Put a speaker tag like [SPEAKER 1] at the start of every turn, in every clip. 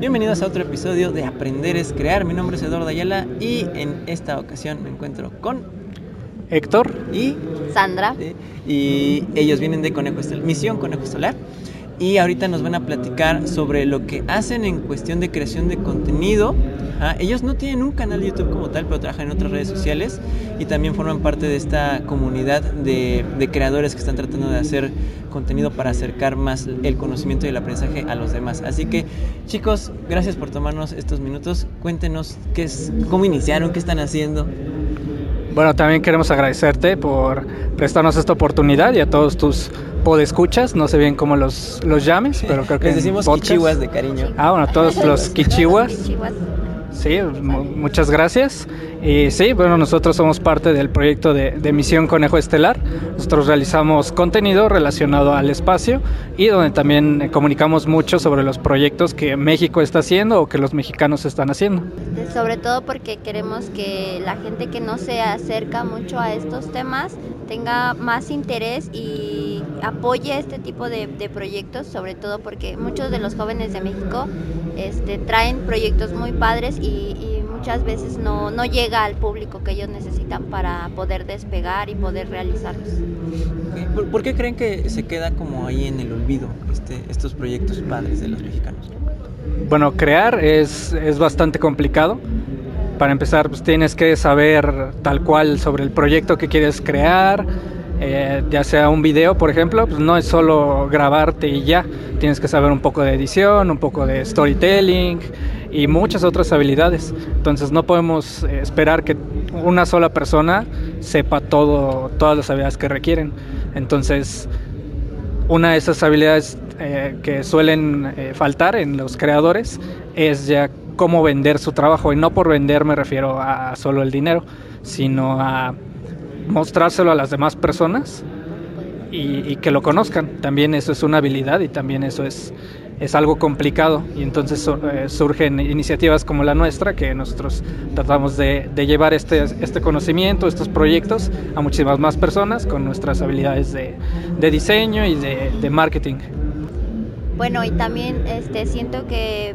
[SPEAKER 1] Bienvenidos a otro episodio de Aprender es Crear. Mi nombre es Eduardo Ayala y en esta ocasión me encuentro con
[SPEAKER 2] Héctor
[SPEAKER 1] y
[SPEAKER 3] Sandra.
[SPEAKER 1] Y ellos vienen de Conejo Estelar, Misión Conejo Solar. Y ahorita nos van a platicar sobre lo que hacen en cuestión de creación de contenido Ah, ellos no tienen un canal de YouTube como tal, pero trabajan en otras redes sociales y también forman parte de esta comunidad de, creadores que están tratando de hacer contenido para acercar más el conocimiento y el aprendizaje a los demás. Así que, chicos, gracias por tomarnos estos minutos. Cuéntenos cómo iniciaron, qué están haciendo.
[SPEAKER 2] Bueno, también queremos agradecerte por prestarnos esta oportunidad y a todos tus podescuchas, no sé bien cómo los, los llames, pero creo que
[SPEAKER 1] les decimos kichiwas de cariño.
[SPEAKER 2] Ah, bueno, todos los kichiwas. Sí, muchas gracias. Y sí, bueno, nosotros somos parte del proyecto de, Misión Conejo Estelar. Nosotros realizamos contenido relacionado al espacio y donde también eh, comunicamos mucho sobre los proyectos que México está haciendo o que los mexicanos están haciendo.
[SPEAKER 3] Sobre todo porque queremos que la gente que no se acerca mucho a estos temas tenga más interés y apoye este tipo de, proyectos, sobre todo porque muchos de los jóvenes de México este, traen proyectos muy padres y, muchas veces no, no, llega al público que ellos necesitan para poder despegar y poder realizarlos.
[SPEAKER 1] ¿Por, qué creen que se queda como ahí en el olvido este, estos proyectos padres de los mexicanos?
[SPEAKER 2] Bueno, crear es, es bastante complicado. Para empezar, pues tienes que saber tal cual sobre el proyecto que quieres crear, eh, ya sea un video, por ejemplo, pues no es solo grabarte y ya, tienes que saber un poco de edición, un poco de storytelling y muchas otras habilidades. Entonces no podemos eh, esperar que una sola persona sepa todo, todas las habilidades que requieren. Entonces, una de esas habilidades eh, que suelen faltar en los creadores es ya cómo vender su trabajo. Y no por vender me refiero a solo el dinero, sino a mostrárselo a las demás personas y, que lo conozcan. También eso es una habilidad y también eso es, es algo complicado. Y entonces eh, surgen iniciativas como la nuestra, que nosotros tratamos de, llevar este, este conocimiento, estos proyectos a muchísimas más personas con nuestras habilidades de, diseño y de, marketing.
[SPEAKER 3] Bueno, y también este, siento que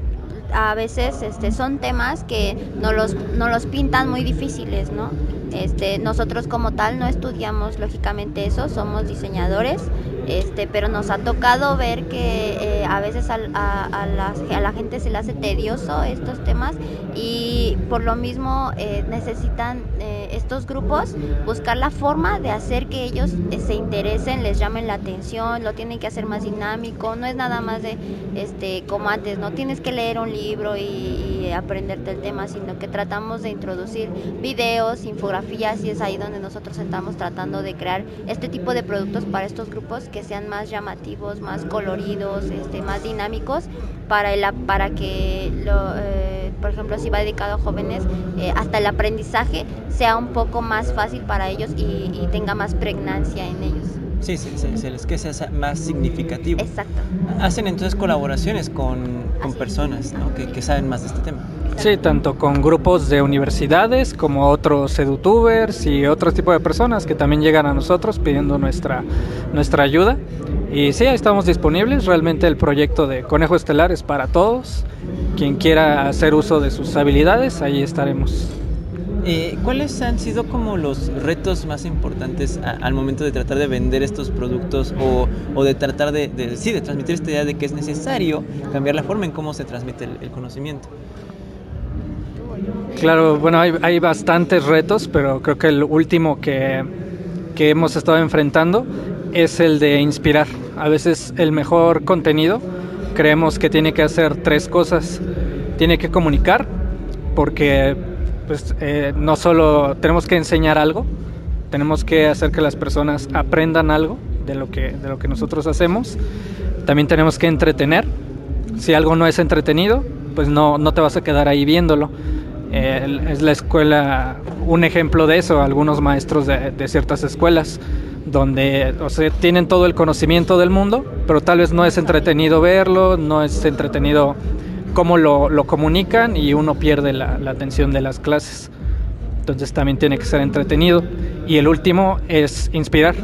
[SPEAKER 3] a veces este, son temas que no los, no los pintan muy difíciles, ¿no? Este, nosotros como tal no estudiamos lógicamente eso, somos diseñadores, este, pero nos ha tocado ver que eh, a veces a, la, gente se le hace tedioso estos temas y por lo mismo eh, necesitan eh, estos grupos buscar la forma de hacer que ellos se interesen, les llamen la atención, lo tienen que hacer más dinámico, no es nada más de este como antes, no tienes que leer un libro y aprenderte el tema, sino que tratamos de introducir videos, infografías y es ahí donde nosotros estamos tratando de crear este tipo de productos para estos grupos que sean más llamativos, más coloridos, este, más dinámicos para, el, para que, lo, eh, por ejemplo, si va dedicado a jóvenes, eh, hasta el aprendizaje sea un poco más fácil para ellos y, tenga más pregnancia en ellos.
[SPEAKER 1] Sí, sí, sí, les que sea más significativo.
[SPEAKER 3] Exacto.
[SPEAKER 1] Hacen entonces colaboraciones con con personas que, saben más de este tema.
[SPEAKER 2] Sí, tanto con grupos de universidades como otros edutubers y otros tipos de personas que también llegan a nosotros pidiendo nuestra, nuestra ayuda. Y sí, estamos disponibles. Realmente el proyecto de Conejo Estelar es para todos. Quien quiera hacer uso de sus habilidades, ahí estaremos.
[SPEAKER 1] Eh, ¿Cuáles han sido como los retos más importantes al momento de tratar de vender estos productos o, de tratar de, sí, de transmitir esta idea de que es necesario cambiar la forma en cómo se transmite el, conocimiento?
[SPEAKER 2] Claro, bueno, hay, bastantes retos, pero creo que el último que, que hemos estado enfrentando es el de inspirar. A veces el mejor contenido creemos que tiene que hacer tres cosas. Tiene que comunicar, porque pues eh, no solo tenemos que enseñar algo, tenemos que hacer que las personas aprendan algo de lo que, de lo que nosotros hacemos. También tenemos que entretener. Si algo no es entretenido, pues no, no te vas a quedar ahí viéndolo. Es la escuela un ejemplo de eso, algunos maestros de, de ciertas escuelas donde o sea, tienen todo el conocimiento del mundo, pero tal vez no es entretenido verlo, no es entretenido cómo lo, comunican y uno pierde la, la, atención de las clases. Entonces también tiene que ser entretenido. Y el último es inspirar.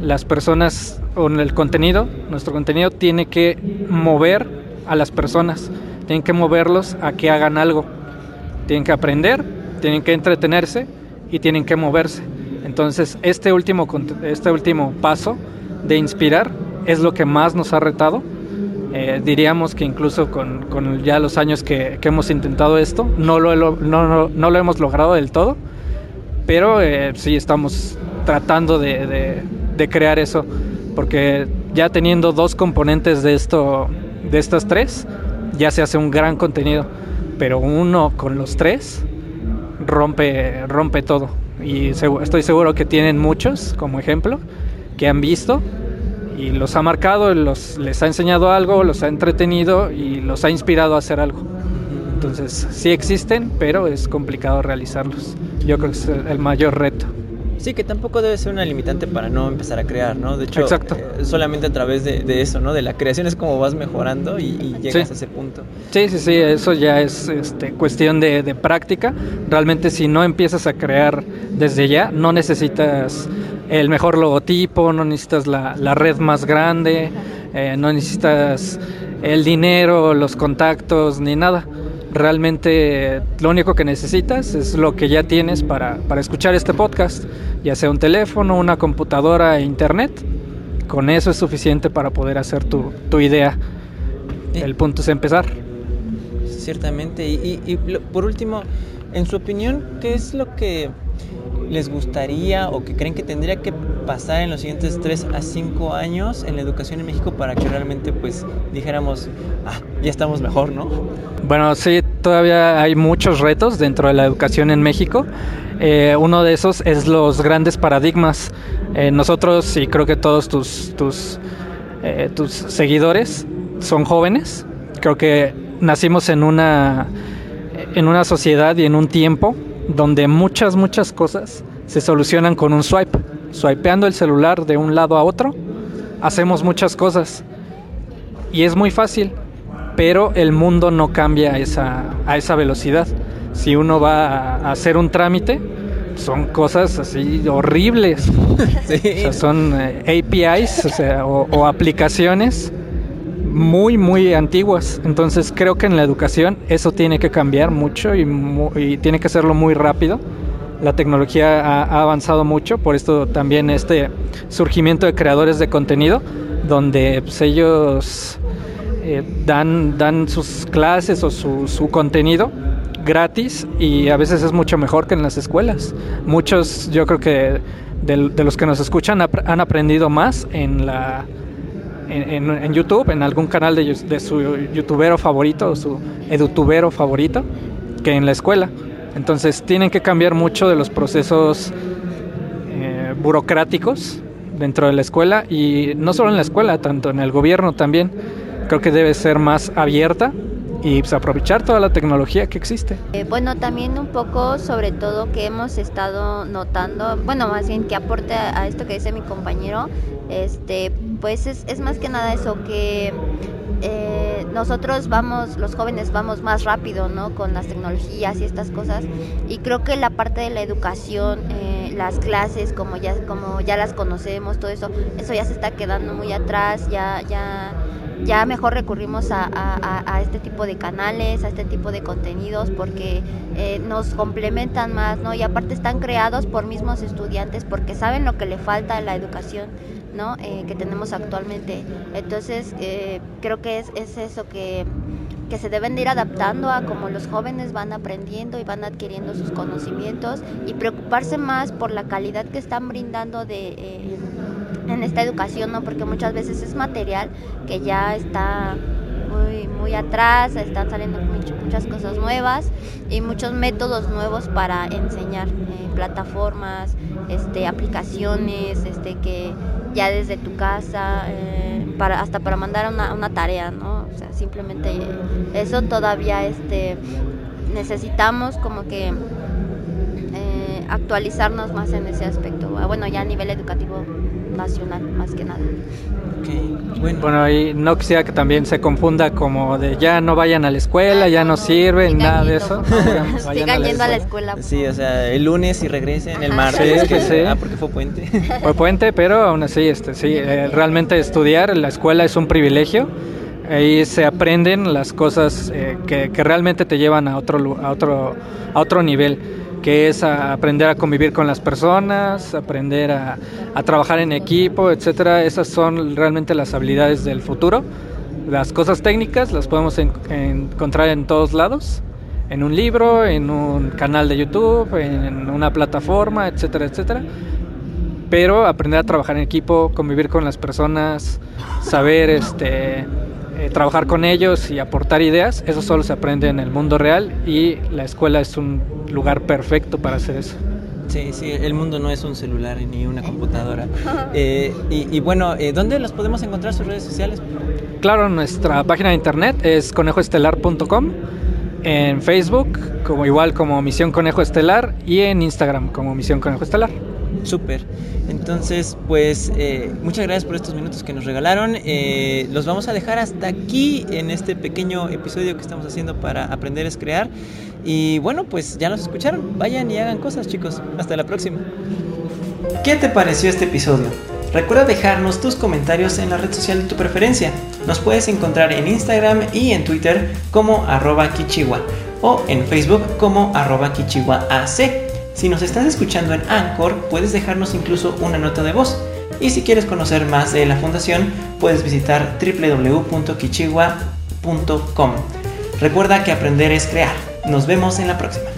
[SPEAKER 2] Las personas o el contenido, nuestro contenido tiene que mover a las personas, tienen que moverlos a que hagan algo. Tienen que aprender, tienen que entretenerse y tienen que moverse. Entonces, este último, este último paso de inspirar es lo que más nos ha retado. Eh, diríamos que incluso con, con ya los años que, que, hemos intentado esto, no lo, no, no, no lo hemos logrado del todo, pero eh, sí estamos tratando de, de, de, crear eso, porque ya teniendo dos componentes de, esto, de estas tres, ya se hace un gran contenido, pero uno con los tres rompe, rompe todo. Y estoy seguro que tienen muchos como ejemplo que han visto y los ha marcado, los, les ha enseñado algo, los ha entretenido y los ha inspirado a hacer algo. Entonces sí existen, pero es complicado realizarlos. Yo creo que es el mayor reto.
[SPEAKER 1] Sí, que tampoco debe ser una limitante para no empezar a crear, ¿no? De hecho, eh, solamente a través de, de, eso, ¿no? De la creación es como vas mejorando y, y llegas sí. a ese punto.
[SPEAKER 2] Sí, sí, sí, eso ya es este, cuestión de, de, práctica. Realmente si no empiezas a crear desde ya, no necesitas el mejor logotipo, no necesitas la, la red más grande, eh, no necesitas el dinero, los contactos, ni nada realmente lo único que necesitas es lo que ya tienes para, para, escuchar este podcast, ya sea un teléfono, una computadora e internet. Con eso es suficiente para poder hacer tu, tu idea. El punto es empezar.
[SPEAKER 1] Ciertamente. Y, y, y por último, en su opinión, ¿qué es lo que les gustaría o que creen que tendría que pasar en los siguientes 3 a 5 años en la educación en México para que realmente pues dijéramos, ah, ya estamos mejor, ¿no?
[SPEAKER 2] Bueno, sí, todavía hay muchos retos dentro de la educación en México. Eh, uno de esos es los grandes paradigmas. Eh, nosotros y creo que todos tus, tus, eh, tus seguidores son jóvenes. Creo que nacimos en una, en una sociedad y en un tiempo donde muchas, muchas cosas se solucionan con un swipe. Swipeando el celular de un lado a otro, hacemos muchas cosas. Y es muy fácil, pero el mundo no cambia a esa, a esa velocidad. Si uno va a hacer un trámite, son cosas así horribles. Sí. O sea, son eh, APIs o, sea, o, o aplicaciones muy, muy antiguas. Entonces creo que en la educación eso tiene que cambiar mucho y, tiene que hacerlo muy rápido. La tecnología ha, avanzado mucho, por esto también este surgimiento de creadores de contenido, donde pues, ellos eh, dan, dan sus clases o su, contenido gratis y a veces es mucho mejor que en las escuelas. Muchos, yo creo que de los que nos escuchan han aprendido más en la en, en, YouTube, en algún canal de, de, su youtubero favorito o su edutubero favorito, que en la escuela. Entonces tienen que cambiar mucho de los procesos eh, burocráticos dentro de la escuela y no solo en la escuela, tanto en el gobierno también. Creo que debe ser más abierta y pues, aprovechar toda la tecnología que existe.
[SPEAKER 3] Eh, bueno, también un poco sobre todo que hemos estado notando, bueno, más bien que aporte a, esto que dice mi compañero, este, pues es, es más que nada eso, que eh, nosotros vamos, los jóvenes vamos más rápido, ¿no? Con las tecnologías y estas cosas. Y creo que la parte de la educación, eh, las clases, como ya, como ya las conocemos, todo eso, eso ya se está quedando muy atrás, ya, ya, ya mejor recurrimos a, este tipo de canales, a este tipo de contenidos, porque eh, nos complementan más, ¿no? Y aparte están creados por mismos estudiantes, porque saben lo que le falta a la educación ¿no? Eh, que tenemos actualmente. Entonces, eh, creo que es, es eso que, que, se deben de ir adaptando a cómo los jóvenes van aprendiendo y van adquiriendo sus conocimientos y preocuparse más por la calidad que están brindando de, en esta educación, ¿no? porque muchas veces es material que ya está muy, muy atrás, están saliendo muchas cosas nuevas y muchos métodos nuevos para enseñar, eh, plataformas, este, aplicaciones, este, que ya desde tu casa, eh, para, hasta para mandar una, una, tarea, ¿no? O sea, simplemente eso todavía este, necesitamos como que actualizarnos más en ese aspecto. Bueno, ya a nivel educativo nacional, más que nada.
[SPEAKER 2] Okay. Bueno. bueno, y no quisiera que también se confunda como de ya no vayan a la escuela, ya no, no sirven, nada
[SPEAKER 3] yendo,
[SPEAKER 2] de eso.
[SPEAKER 3] Sigan yendo a la escuela.
[SPEAKER 1] Sí, o sea, el lunes y regresen, el martes.
[SPEAKER 2] Sí, que sí.
[SPEAKER 1] Ah, porque fue puente.
[SPEAKER 2] Fue puente, pero aún así, este, sí, eh, realmente estudiar en la escuela es un privilegio. Ahí se aprenden las cosas eh, que, que, realmente te llevan a otro, a otro, a otro nivel, que es aprender a convivir con las personas, aprender a, a trabajar en equipo, etcétera. Esas son realmente las habilidades del futuro. Las cosas técnicas las podemos en, encontrar en todos lados, en un libro, en un canal de YouTube, en una plataforma, etcétera, etcétera pero aprender a trabajar en equipo, convivir con las personas, saber este, eh, trabajar con ellos y aportar ideas, eso solo se aprende en el mundo real y la escuela es un lugar perfecto para hacer eso.
[SPEAKER 1] Sí, sí, el mundo no es un celular ni una computadora. Eh, y, bueno, eh, ¿dónde los podemos encontrar sus redes sociales?
[SPEAKER 2] Claro, nuestra página de internet es conejoestelar.com, en Facebook como igual como Misión Conejo Estelar y en Instagram como Misión Conejo Estelar.
[SPEAKER 1] Súper. Entonces, pues eh, muchas gracias por estos minutos que nos regalaron. Eh, los vamos a dejar hasta aquí en este pequeño episodio que estamos haciendo para aprender es crear. Y bueno, pues ya nos escucharon. Vayan y hagan cosas, chicos. Hasta la próxima. ¿Qué te pareció este episodio? Recuerda dejarnos tus comentarios en la red social de tu preferencia. Nos puedes encontrar en Instagram y en Twitter como arroba kichiwa o en Facebook como arroba kichiwaac. Si nos estás escuchando en Anchor, puedes dejarnos incluso una nota de voz. Y si quieres conocer más de la fundación, puedes visitar www.kichigua.com. Recuerda que aprender es crear. Nos vemos en la próxima.